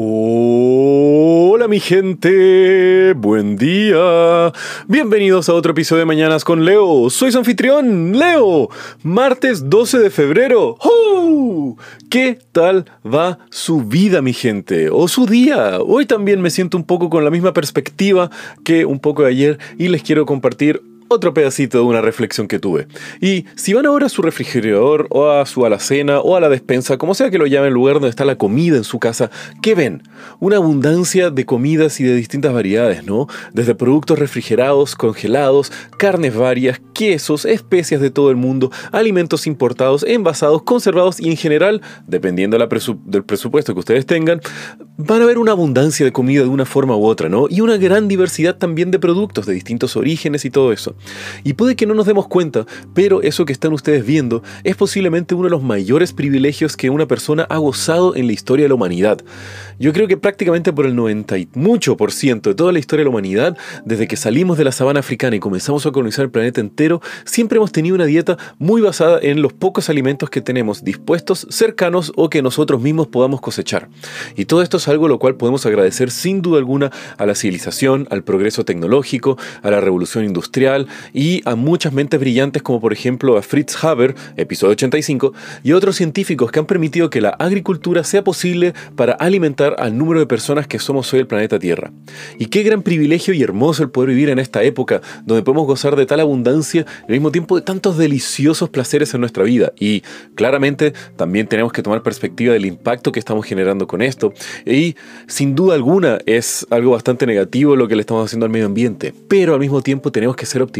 Hola mi gente, buen día. Bienvenidos a otro episodio de Mañanas con Leo. Soy su anfitrión, Leo. Martes 12 de febrero. ¿Qué tal va su vida mi gente? O su día. Hoy también me siento un poco con la misma perspectiva que un poco de ayer y les quiero compartir otro pedacito de una reflexión que tuve. Y si van ahora a su refrigerador o a su alacena o a la despensa, como sea que lo llamen, el lugar donde está la comida en su casa, ¿qué ven? Una abundancia de comidas y de distintas variedades, ¿no? Desde productos refrigerados, congelados, carnes varias, quesos, especias de todo el mundo, alimentos importados, envasados, conservados y en general, dependiendo del presupuesto que ustedes tengan, van a ver una abundancia de comida de una forma u otra, ¿no? Y una gran diversidad también de productos de distintos orígenes y todo eso. Y puede que no nos demos cuenta, pero eso que están ustedes viendo es posiblemente uno de los mayores privilegios que una persona ha gozado en la historia de la humanidad. Yo creo que prácticamente por el 90 y mucho por ciento de toda la historia de la humanidad, desde que salimos de la sabana africana y comenzamos a colonizar el planeta entero, siempre hemos tenido una dieta muy basada en los pocos alimentos que tenemos dispuestos, cercanos o que nosotros mismos podamos cosechar. Y todo esto es algo lo cual podemos agradecer sin duda alguna a la civilización, al progreso tecnológico, a la revolución industrial y a muchas mentes brillantes como por ejemplo a Fritz Haber, episodio 85, y otros científicos que han permitido que la agricultura sea posible para alimentar al número de personas que somos hoy el planeta Tierra. Y qué gran privilegio y hermoso el poder vivir en esta época donde podemos gozar de tal abundancia y al mismo tiempo de tantos deliciosos placeres en nuestra vida. Y claramente también tenemos que tomar perspectiva del impacto que estamos generando con esto. Y sin duda alguna es algo bastante negativo lo que le estamos haciendo al medio ambiente. Pero al mismo tiempo tenemos que ser optimistas.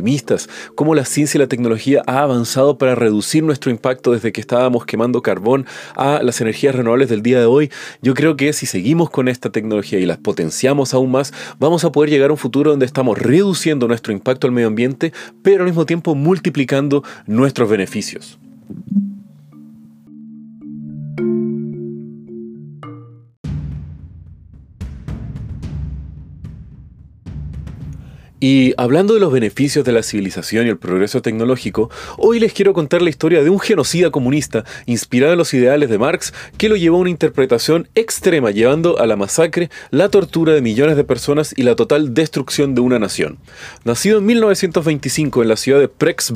Como la ciencia y la tecnología ha avanzado para reducir nuestro impacto desde que estábamos quemando carbón a las energías renovables del día de hoy. Yo creo que si se seguimos con esta tecnología y las potenciamos aún más, vamos a poder llegar a un futuro donde estamos reduciendo nuestro impacto al medio ambiente, pero al mismo tiempo multiplicando nuestros beneficios. Y hablando de los beneficios de la civilización y el progreso tecnológico, hoy les quiero contar la historia de un genocida comunista inspirado en los ideales de Marx que lo llevó a una interpretación extrema llevando a la masacre, la tortura de millones de personas y la total destrucción de una nación. Nacido en 1925 en la ciudad de Prex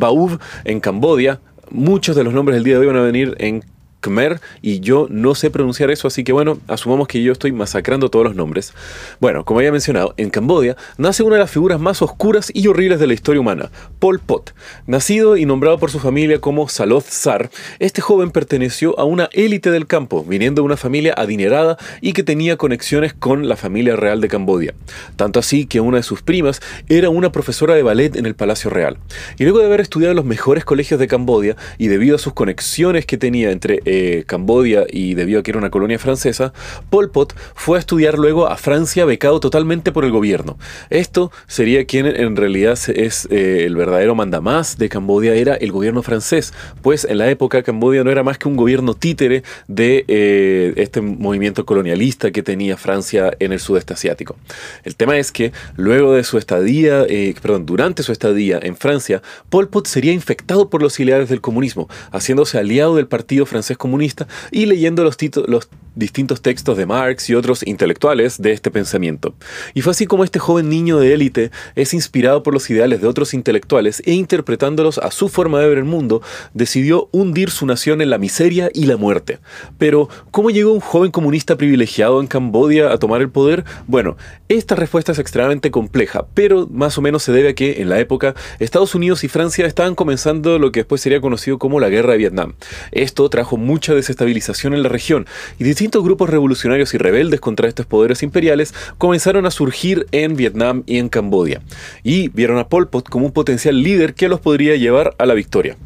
en Cambodia, muchos de los nombres del día de hoy van a venir en Khmer y yo no sé pronunciar eso, así que bueno, asumamos que yo estoy masacrando todos los nombres. Bueno, como había mencionado, en Cambodia nace una de las figuras más oscuras y horribles de la historia humana, Pol Pot. Nacido y nombrado por su familia como Saloth Sar, este joven perteneció a una élite del campo, viniendo de una familia adinerada y que tenía conexiones con la familia real de Cambodia. Tanto así que una de sus primas era una profesora de ballet en el Palacio Real. Y luego de haber estudiado en los mejores colegios de Cambodia y debido a sus conexiones que tenía entre eh, Cambodia y debido a que era una colonia francesa, Pol Pot fue a estudiar luego a Francia becado totalmente por el gobierno. Esto sería quien en realidad es eh, el verdadero mandamás de Cambodia, era el gobierno francés, pues en la época Cambodia no era más que un gobierno títere de eh, este movimiento colonialista que tenía Francia en el sudeste asiático. El tema es que luego de su estadía, perdón, durante su estadía en Francia, Pol Pot sería infectado por los ideales del comunismo, haciéndose aliado del partido francés comunista y leyendo los, los distintos textos de Marx y otros intelectuales de este pensamiento. Y fue así como este joven niño de élite es inspirado por los ideales de otros intelectuales e interpretándolos a su forma de ver el mundo, decidió hundir su nación en la miseria y la muerte. Pero, ¿cómo llegó un joven comunista privilegiado en Cambodia a tomar el poder? Bueno, esta respuesta es extremadamente compleja, pero más o menos se debe a que en la época Estados Unidos y Francia estaban comenzando lo que después sería conocido como la Guerra de Vietnam. Esto trajo mucha desestabilización en la región y distintos grupos revolucionarios y rebeldes contra estos poderes imperiales comenzaron a surgir en Vietnam y en Cambodia, y vieron a Pol Pot como un potencial líder que los podría llevar a la victoria.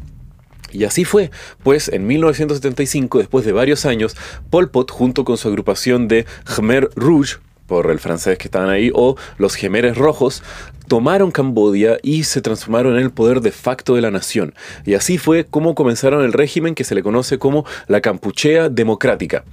Y así fue, pues en 1975, después de varios años, Pol Pot, junto con su agrupación de Khmer Rouge, por el francés que estaban ahí, o los Gemeres Rojos, tomaron Cambodia y se transformaron en el poder de facto de la nación. Y así fue como comenzaron el régimen que se le conoce como la Campuchea Democrática.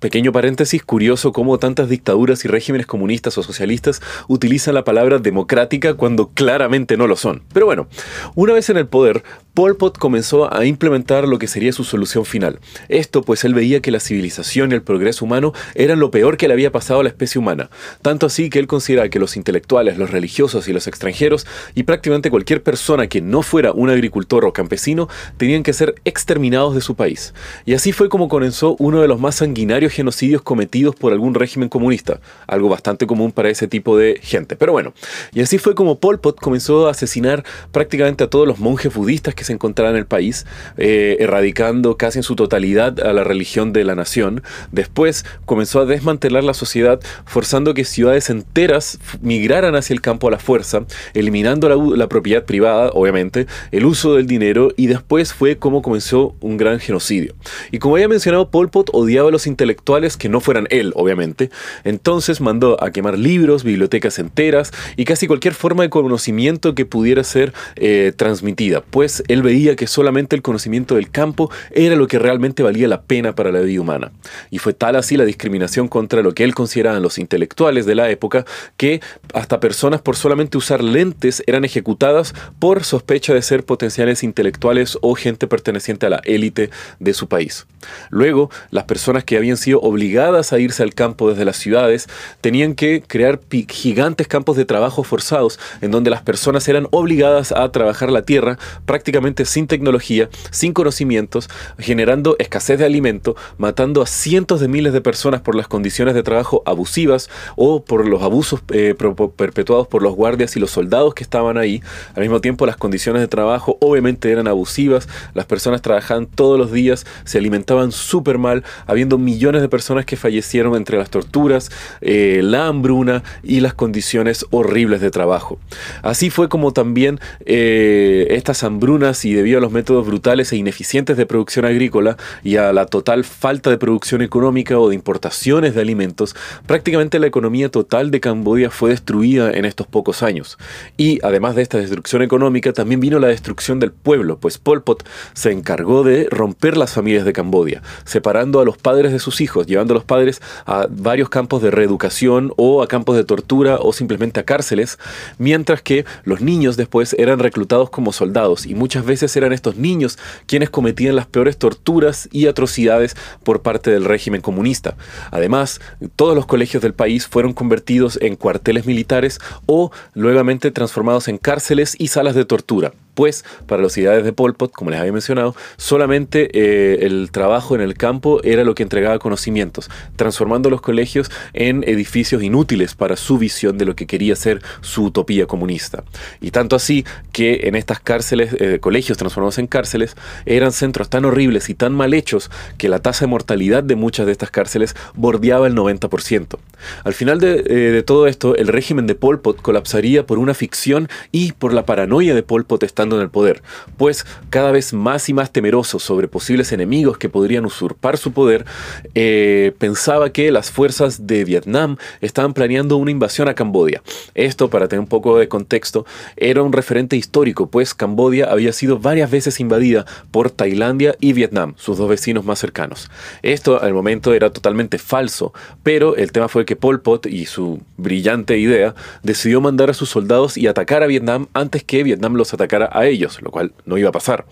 Pequeño paréntesis, curioso cómo tantas dictaduras y regímenes comunistas o socialistas utilizan la palabra democrática cuando claramente no lo son. Pero bueno, una vez en el poder, Pol Pot comenzó a implementar lo que sería su solución final. Esto pues él veía que la civilización y el progreso humano eran lo peor que le había pasado a la especie humana. Tanto así que él considera que los intelectuales, los religiosos y los extranjeros, y prácticamente cualquier persona que no fuera un agricultor o campesino, tenían que ser exterminados de su país. Y así fue como comenzó uno de los más sanguinarios genocidios cometidos por algún régimen comunista, algo bastante común para ese tipo de gente. Pero bueno, y así fue como Pol Pot comenzó a asesinar prácticamente a todos los monjes budistas que se encontraban en el país, eh, erradicando casi en su totalidad a la religión de la nación. Después comenzó a desmantelar la sociedad, forzando que ciudades enteras migraran hacia el campo a la fuerza, eliminando la, la propiedad privada, obviamente, el uso del dinero, y después fue como comenzó un gran genocidio. Y como había mencionado, Pol Pot odiaba a los intelectuales que no fueran él, obviamente. Entonces mandó a quemar libros, bibliotecas enteras y casi cualquier forma de conocimiento que pudiera ser eh, transmitida, pues él veía que solamente el conocimiento del campo era lo que realmente valía la pena para la vida humana. Y fue tal así la discriminación contra lo que él consideraba los intelectuales de la época que hasta personas por solamente usar lentes eran ejecutadas por sospecha de ser potenciales intelectuales o gente perteneciente a la élite de su país. Luego, las personas que habían sido obligadas a irse al campo desde las ciudades, tenían que crear gigantes campos de trabajo forzados, en donde las personas eran obligadas a trabajar la tierra prácticamente sin tecnología, sin conocimientos, generando escasez de alimento, matando a cientos de miles de personas por las condiciones de trabajo abusivas o por los abusos eh, perpetuados por los guardias y los soldados que estaban ahí. Al mismo tiempo, las condiciones de trabajo obviamente eran abusivas, las personas trabajaban todos los días, se alimentaban súper mal, habiendo millones de personas que fallecieron entre las torturas, eh, la hambruna y las condiciones horribles de trabajo. Así fue como también eh, estas hambrunas y debido a los métodos brutales e ineficientes de producción agrícola y a la total falta de producción económica o de importaciones de alimentos, prácticamente la economía total de Camboya fue destruida en estos pocos años. Y además de esta destrucción económica, también vino la destrucción del pueblo, pues Pol Pot se encargó de romper las familias de Camboya, separando a los padres de sus hijos llevando a los padres a varios campos de reeducación o a campos de tortura o simplemente a cárceles, mientras que los niños después eran reclutados como soldados y muchas veces eran estos niños quienes cometían las peores torturas y atrocidades por parte del régimen comunista. Además, todos los colegios del país fueron convertidos en cuarteles militares o nuevamente transformados en cárceles y salas de tortura pues para los ideales de Pol Pot, como les había mencionado, solamente eh, el trabajo en el campo era lo que entregaba conocimientos, transformando los colegios en edificios inútiles para su visión de lo que quería ser su utopía comunista. Y tanto así que en estas cárceles, eh, colegios transformados en cárceles, eran centros tan horribles y tan mal hechos que la tasa de mortalidad de muchas de estas cárceles bordeaba el 90%. Al final de, eh, de todo esto, el régimen de Pol Pot colapsaría por una ficción y por la paranoia de Pol Pot en el poder, pues cada vez más y más temeroso sobre posibles enemigos que podrían usurpar su poder, eh, pensaba que las fuerzas de Vietnam estaban planeando una invasión a Cambodia. Esto, para tener un poco de contexto, era un referente histórico, pues Cambodia había sido varias veces invadida por Tailandia y Vietnam, sus dos vecinos más cercanos. Esto al momento era totalmente falso, pero el tema fue que Pol Pot y su brillante idea decidió mandar a sus soldados y atacar a Vietnam antes que Vietnam los atacara a ellos, lo cual no iba a pasar.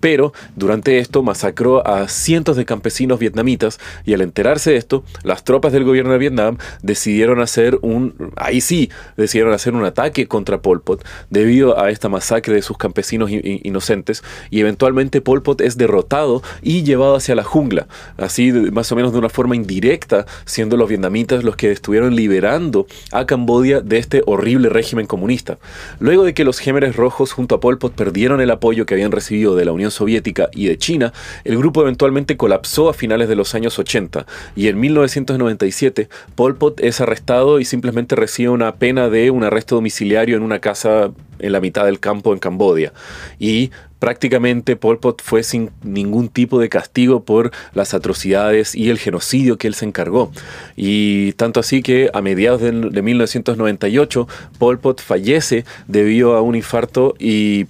Pero durante esto masacró a cientos de campesinos vietnamitas y al enterarse de esto, las tropas del gobierno de Vietnam decidieron hacer un, ahí sí, decidieron hacer un ataque contra Pol Pot debido a esta masacre de sus campesinos inocentes y eventualmente Pol Pot es derrotado y llevado hacia la jungla, así más o menos de una forma indirecta, siendo los vietnamitas los que estuvieron liberando a Cambodia de este horrible régimen comunista. Luego de que los Gémeres Rojos junto a Pol Pot perdieron el apoyo que habían recibido de la Unión Soviética y de China, el grupo eventualmente colapsó a finales de los años 80 y en 1997 Pol Pot es arrestado y simplemente recibe una pena de un arresto domiciliario en una casa en la mitad del campo en Cambodia. Y prácticamente Pol Pot fue sin ningún tipo de castigo por las atrocidades y el genocidio que él se encargó. Y tanto así que a mediados de, de 1998 Pol Pot fallece debido a un infarto y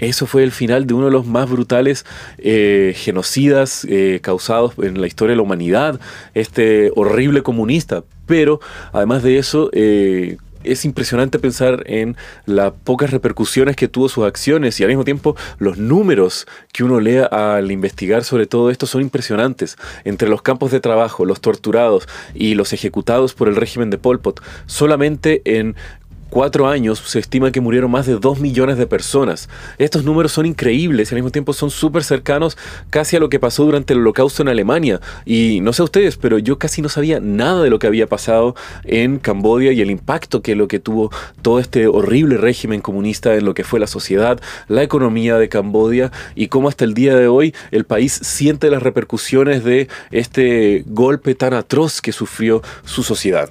eso fue el final de uno de los más brutales eh, genocidas eh, causados en la historia de la humanidad, este horrible comunista. Pero además de eso, eh, es impresionante pensar en las pocas repercusiones que tuvo sus acciones y al mismo tiempo los números que uno lee al investigar sobre todo esto son impresionantes. Entre los campos de trabajo, los torturados y los ejecutados por el régimen de Pol Pot, solamente en cuatro años se estima que murieron más de dos millones de personas. Estos números son increíbles y al mismo tiempo son súper cercanos casi a lo que pasó durante el holocausto en Alemania. Y no sé ustedes, pero yo casi no sabía nada de lo que había pasado en Camboya y el impacto que lo que tuvo todo este horrible régimen comunista en lo que fue la sociedad, la economía de Camboya y cómo hasta el día de hoy el país siente las repercusiones de este golpe tan atroz que sufrió su sociedad.